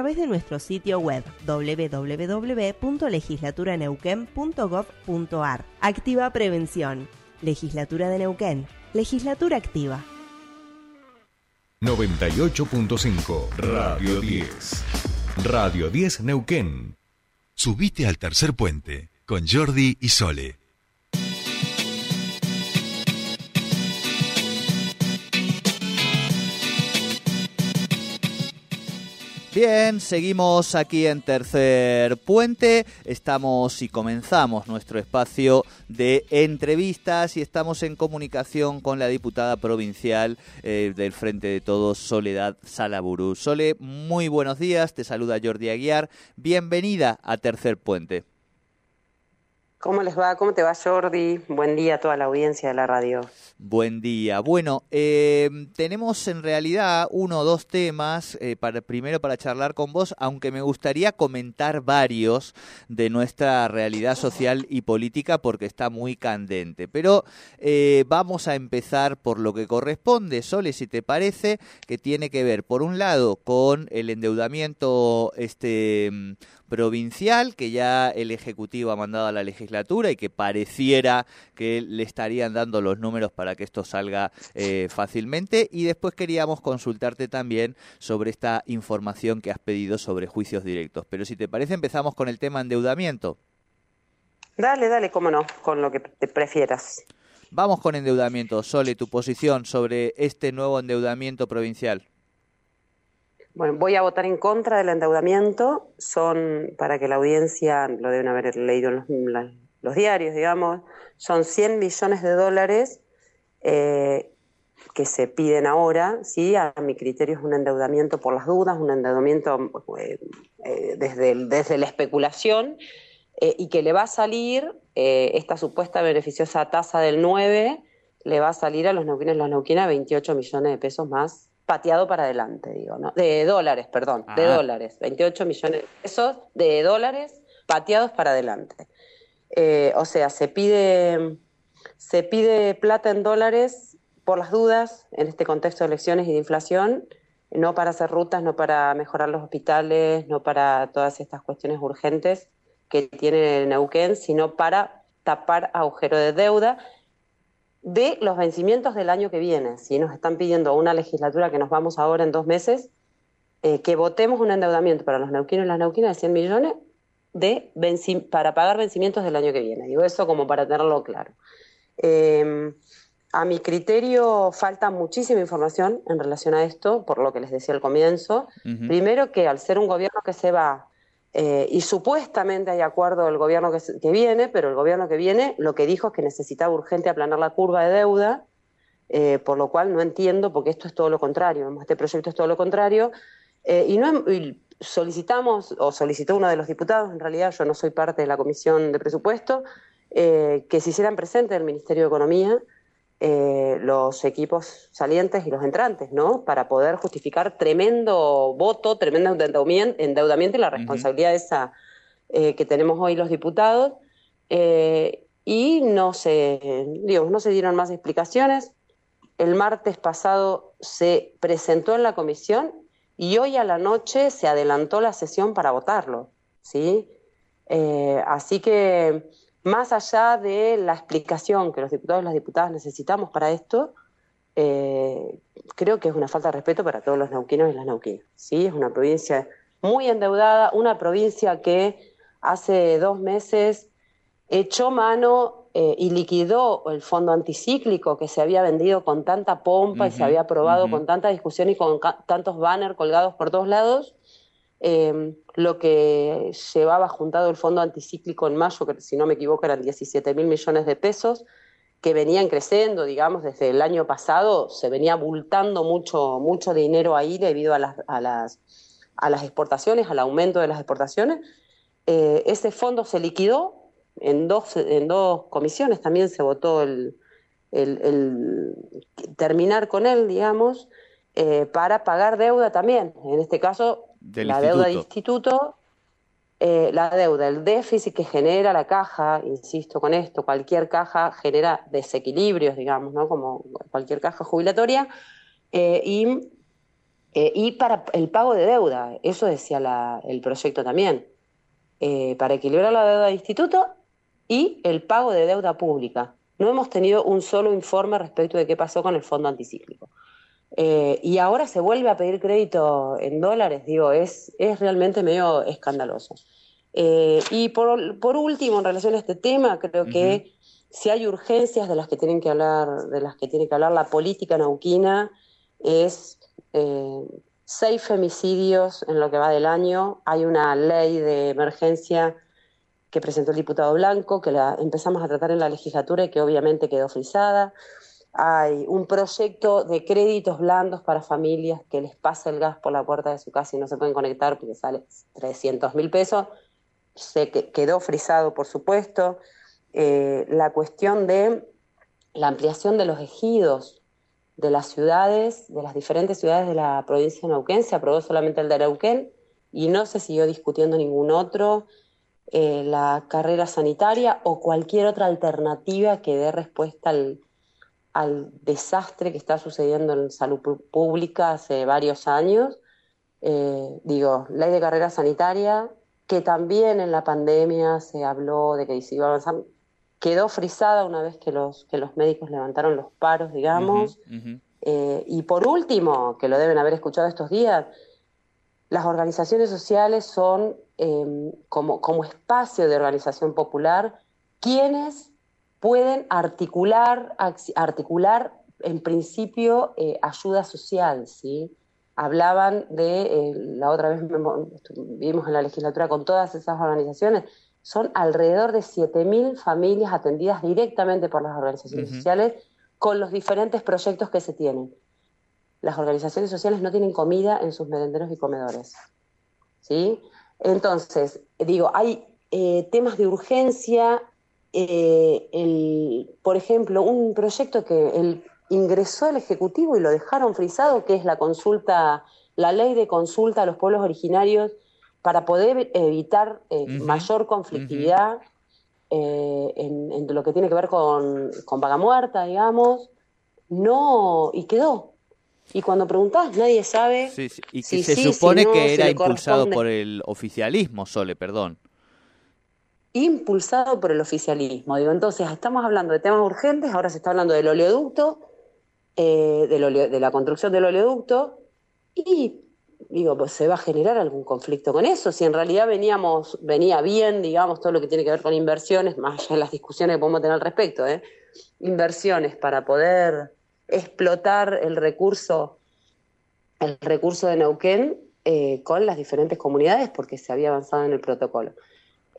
través de nuestro sitio web www.legislaturaneuquén.gov.ar. Activa Prevención. Legislatura de Neuquén. Legislatura activa. 98.5 Radio 10. Radio 10 Neuquén. Subite al tercer puente con Jordi y Sole. Bien, seguimos aquí en Tercer Puente. Estamos y comenzamos nuestro espacio de entrevistas y estamos en comunicación con la diputada provincial eh, del Frente de Todos, Soledad Salaburu. Sole, muy buenos días. Te saluda Jordi Aguiar. Bienvenida a Tercer Puente. ¿Cómo les va? ¿Cómo te va Jordi? Buen día a toda la audiencia de la radio. Buen día. Bueno, eh, tenemos en realidad uno o dos temas, eh, para, primero para charlar con vos, aunque me gustaría comentar varios de nuestra realidad social y política porque está muy candente. Pero eh, vamos a empezar por lo que corresponde, Sole, si te parece, que tiene que ver, por un lado, con el endeudamiento este provincial que ya el Ejecutivo ha mandado a la legislatura y que pareciera que le estarían dando los números para que esto salga eh, fácilmente. Y después queríamos consultarte también sobre esta información que has pedido sobre juicios directos. Pero si te parece, empezamos con el tema endeudamiento. Dale, dale, cómo no, con lo que te prefieras. Vamos con endeudamiento. Sole, tu posición sobre este nuevo endeudamiento provincial. Bueno, voy a votar en contra del endeudamiento. Son, para que la audiencia lo deben haber leído en los, diarios, digamos, son 100 millones de dólares eh, que se piden ahora. ¿sí? A mi criterio es un endeudamiento por las dudas, un endeudamiento eh, eh, desde, desde la especulación y que le va a salir esta supuesta beneficiosa tasa del 9, le va a salir a los neuquinos y las neuquinas 28 millones de pesos más pateado para adelante, digo, ¿no? De dólares, perdón, de ah. dólares. 28 millones de pesos de dólares pateados para adelante. Eh, o sea, se pide, se pide plata en dólares por las dudas en este contexto de elecciones y de inflación, no para hacer rutas, no para mejorar los hospitales, no para todas estas cuestiones urgentes que tiene Neuquén, sino para tapar agujero de deuda de los vencimientos del año que viene. Si nos están pidiendo una legislatura que nos vamos ahora en dos meses, eh, que votemos un endeudamiento para los neuquinos y las neuquinas de 100 millones de para pagar vencimientos del año que viene. Digo eso como para tenerlo claro. Em, a mi criterio falta muchísima información en relación a esto, por lo que les decía al comienzo. Primero que al ser un gobierno que se va eh, y supuestamente hay acuerdo del gobierno que, viene, pero el gobierno que viene lo que dijo es que necesitaba urgente aplanar la curva de deuda, eh, por lo cual no entiendo, porque esto es todo lo contrario, este proyecto es todo lo contrario, eh, y, no, solicitamos, o solicitó uno de los diputados, en realidad yo no soy parte de la comisión de presupuesto, que se hicieran presentes del Ministerio de Economía eh, los equipos salientes y los entrantes, ¿no? Para poder justificar tremendo voto, tremendo endeudamiento, y la responsabilidad esa eh, que tenemos hoy los diputados. Eh, y no se, digamos, no se dieron más explicaciones. El martes pasado se presentó en la comisión y hoy a la noche se adelantó la sesión para votarlo, ¿sí? así que más allá de la explicación que los diputados y las diputadas necesitamos para esto, eh, creo que es una falta de respeto para todos los nauquinos y las nauquinas. ¿sí? Es una provincia muy endeudada, una provincia que hace dos meses echó mano eh, y liquidó el fondo anticíclico que se había vendido con tanta pompa y se había aprobado con tanta discusión y con tantos banners colgados por todos lados eh, lo que llevaba juntado el fondo anticíclico en mayo, que si no me equivoco eran 17 mil millones de pesos, que venían creciendo, digamos, desde el año pasado, se venía abultando mucho, mucho dinero ahí debido a las, a las, a las exportaciones, al aumento de las exportaciones. Eh, ese fondo se liquidó en dos, en dos comisiones, también se votó el, el, terminar con él, digamos, eh, para pagar deuda también. En este caso, la deuda de instituto, eh, la deuda, el déficit que genera la caja, insisto con esto, cualquier caja genera desequilibrios, digamos, ¿no? Como cualquier caja jubilatoria, eh, y Eh, y para el pago de deuda, eso decía el proyecto también, para equilibrar la deuda de instituto y el pago de deuda pública. No hemos tenido un solo informe respecto de qué pasó con el fondo anticíclico. Eh, y ahora se vuelve a pedir crédito en dólares, digo, es, es realmente medio escandaloso. y por, por, último, en relación a este tema, creo que si hay urgencias de las que tienen que hablar, de las que tiene que hablar la política nauquina, es eh, seis femicidios en lo que va del año. Hay una ley de emergencia que presentó el diputado Blanco, que la empezamos a tratar en la legislatura y que obviamente quedó frisada. Hay un proyecto de créditos blandos para familias que les pasa el gas por la puerta de su casa y no se pueden conectar porque sale 300 mil pesos. Se quedó frisado, por supuesto. Eh, la cuestión de la ampliación de los ejidos de las ciudades, de las diferentes ciudades de la provincia de Neuquén, se aprobó solamente el de Neuquén y no se siguió discutiendo ningún otro, eh, la carrera sanitaria o cualquier otra alternativa que dé respuesta al, desastre que está sucediendo en salud pública hace varios años. Eh, digo, ley de carrera sanitaria, que también en la pandemia se habló de que se iba a avanzar, quedó frisada una vez que los, que los médicos levantaron los paros, digamos. Eh, y por último, que lo deben haber escuchado estos días, las organizaciones sociales son em, como, como espacio de organización popular quienes pueden articular, articular en principio eh, ayuda social, ¿sí? Hablaban de, eh, la otra vez vivimos en la legislatura con todas esas organizaciones, son alrededor de 7.000 familias atendidas directamente por las organizaciones sociales con los diferentes proyectos que se tienen. Las organizaciones sociales no tienen comida en sus merenderos y comedores. ¿sí? Entonces, digo, hay eh, temas de urgencia. Eh, por ejemplo, un proyecto que el, ingresó el Ejecutivo y lo dejaron frisado, que es la consulta, la ley de consulta a los pueblos originarios para poder evitar eh, mayor conflictividad eh, en, lo que tiene que ver con, con vaga muerta, digamos, no, y quedó. Y cuando preguntás, nadie sabe. Y que se supone que era impulsado por el oficialismo, Sole, perdón. Impulsado por el oficialismo. Digo, entonces, estamos hablando de temas urgentes, ahora se está hablando del oleoducto, eh, de la construcción del oleoducto, y digo, pues se va a generar algún conflicto con eso. Si en realidad veníamos, venía bien, digamos, todo lo que tiene que ver con inversiones, más allá de las discusiones que podemos tener al respecto, ¿eh? inversiones para poder explotar el recurso, el recurso de Neuquén eh, con las diferentes comunidades, porque se había avanzado en el protocolo.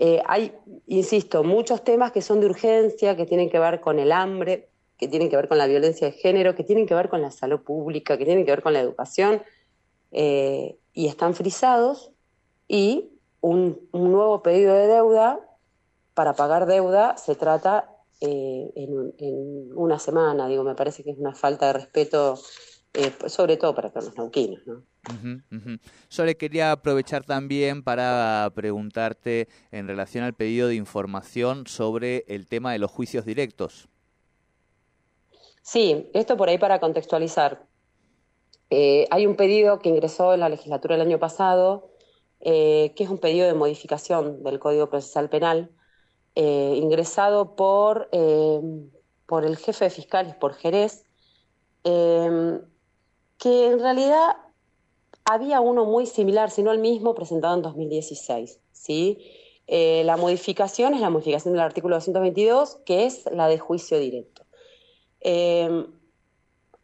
Eh, hay, insisto, muchos temas que son de urgencia, que tienen que ver con el hambre, que tienen que ver con la violencia de género, que tienen que ver con la salud pública, que tienen que ver con la educación eh, y están frisados y un, nuevo pedido de deuda para pagar deuda se trata eh, en, una semana. Digo, me parece que es una falta de respeto, eh, sobre todo para los nauquinos. ¿no? Yo le quería aprovechar también para preguntarte en relación al pedido de información sobre el tema de los juicios directos. Sí, esto por ahí para contextualizar. Eh, hay un pedido que ingresó en la legislatura el año pasado, eh, que es un pedido de modificación del Código Procesal Penal, ingresado por, por el jefe de fiscales, por Jerez, que en realidad había uno muy similar, si no el mismo, presentado en 2016. ¿sí? la modificación es la modificación del artículo 222, que es la de juicio directo.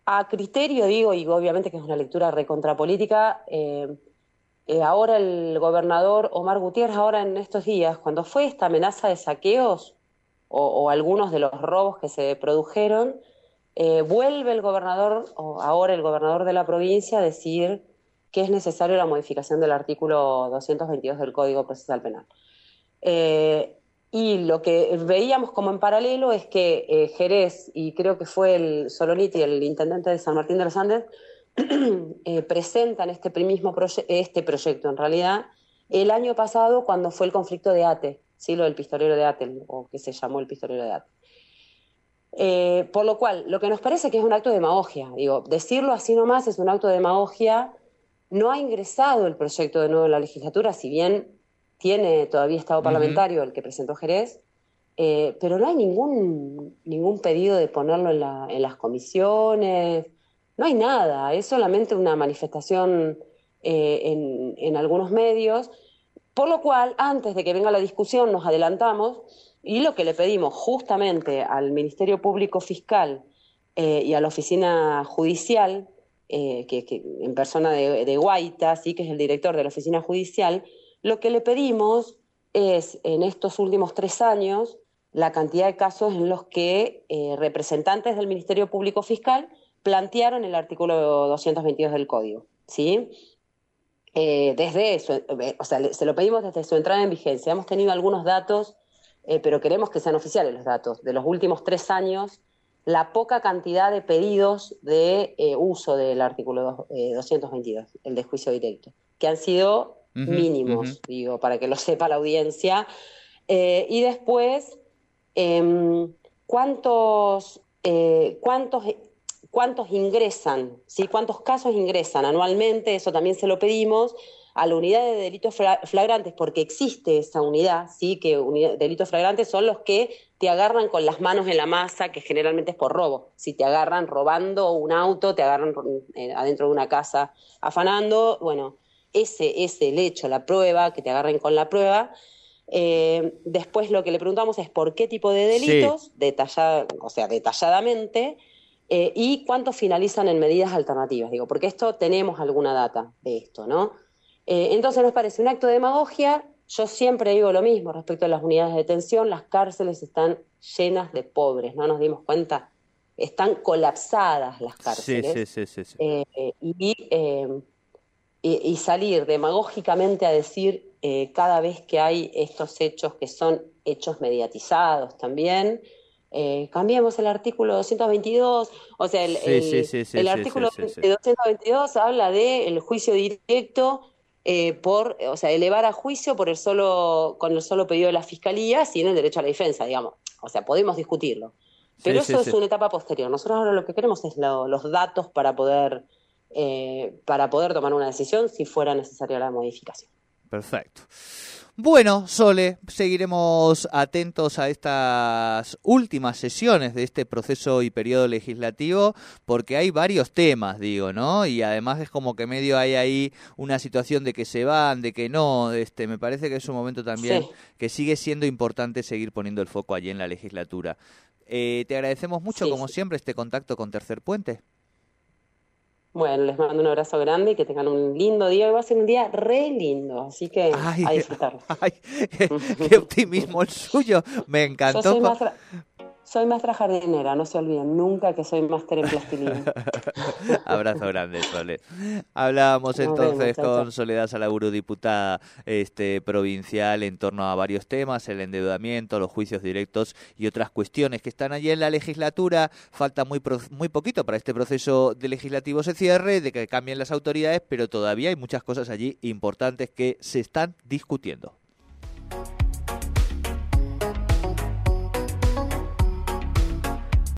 A criterio, digo, y obviamente que es una lectura recontrapolítica, eh, eh, ahora el gobernador Omar Gutiérrez, ahora en estos días, cuando fue esta amenaza de saqueos o, algunos de los robos que se produjeron, eh, vuelve el gobernador, o ahora el gobernador de la provincia, a decir que es necesario la modificación del artículo 222 del Código Procesal Penal. Y lo que veíamos como en paralelo es que eh, Jerez, y creo que fue el Soloniti, el intendente de San Martín de los Andes, eh, presentan este, mismo este proyecto, en realidad, el año pasado cuando fue el conflicto de Ate, ¿sí? lo del pistolero de Ate, o que se llamó el pistolero de Ate. Eh, por lo cual, lo que nos parece que es un acto de demagogia, digo, decirlo así nomás es un acto de demagogia. No ha ingresado el proyecto de nuevo en la legislatura, si bien tiene todavía estado parlamentario el que presentó Jerez, eh, pero no hay ningún, ningún pedido de ponerlo en, la, en, las comisiones, no hay nada, es solamente una manifestación eh, en, en, algunos medios, por lo cual, antes de que venga la discusión, nos adelantamos y lo que le pedimos justamente al Ministerio Público Fiscal eh, y a la Oficina Judicial, que, en persona de, de Guaita, ¿sí? que es el director de la Oficina Judicial, lo que le pedimos es, en estos últimos tres años, la cantidad de casos en los que eh, representantes del Ministerio Público Fiscal plantearon el artículo 222 del Código. ¿sí? Eh, desde eh, o sea, se lo pedimos desde su entrada en vigencia. Hemos tenido algunos datos, pero queremos que sean oficiales los datos. De los últimos tres años, la poca cantidad de pedidos de uso del artículo 222, el de juicio directo, que han sido mínimos, digo, para que lo sepa la audiencia. y después, Em, ¿cuántos, eh, cuántos, cuántos ingresan, ¿sí? cuántos casos ingresan anualmente, eso también se lo pedimos a la unidad de delitos flagrantes, porque existe esa unidad, ¿sí? que delitos flagrantes son los que te agarran con las manos en la masa, que generalmente es por robo. Si te agarran robando un auto, te agarran eh, adentro de una casa afanando, bueno, ese es el hecho, la prueba, que te agarren con la prueba. Eh, después lo que le preguntamos es por qué tipo de delitos, o sea, detalladamente, eh, y cuántos finalizan en medidas alternativas, digo, porque esto tenemos alguna data de esto, ¿no? Eh, entonces nos parece un acto de demagogia. Yo siempre digo lo mismo respecto a las unidades de detención, las cárceles están llenas de pobres, ¿no nos dimos cuenta? Están colapsadas las cárceles. Sí, sí, sí, y, y salir demagógicamente a decir eh, cada vez que hay estos hechos que son hechos mediatizados también. Eh, cambiemos el artículo 222, o sea, el, el, artículo 222 habla del el juicio directo eh, por, o sea, elevar a juicio por el solo, con el solo pedido de la fiscalía sin el derecho a la defensa, digamos. O sea, podemos discutirlo. Pero eso es una etapa posterior. Nosotros ahora lo que queremos es los datos para poder, para poder tomar una decisión si fuera necesaria la modificación. Perfecto. Bueno, Sole, seguiremos atentos a estas últimas sesiones de este proceso y periodo legislativo porque hay varios temas, digo, ¿no? Y además es como que medio hay ahí una situación de que se van, de que no, este, me parece que es un momento también que sigue siendo importante seguir poniendo el foco allí en la legislatura. Eh, te agradecemos mucho, como siempre, este contacto con Tercer Puente. Bueno, les mando un abrazo grande y que tengan un lindo día. Hoy va a ser un día re lindo, así que a disfrutarlo. Ay, qué, optimismo el suyo. Me encantó. Yo soy más, soy maestra jardinera, no se olviden nunca que soy máster en plastilina. Abrazo grande, Sole. Hablábamos entonces con Soledad Salaburu, diputada este, provincial, en torno a varios temas, el endeudamiento, los juicios directos y otras cuestiones que están allí en la legislatura. Falta muy, muy poquito para este proceso de legislativo se cierre, de que cambien las autoridades, pero todavía hay muchas cosas allí importantes que se están discutiendo.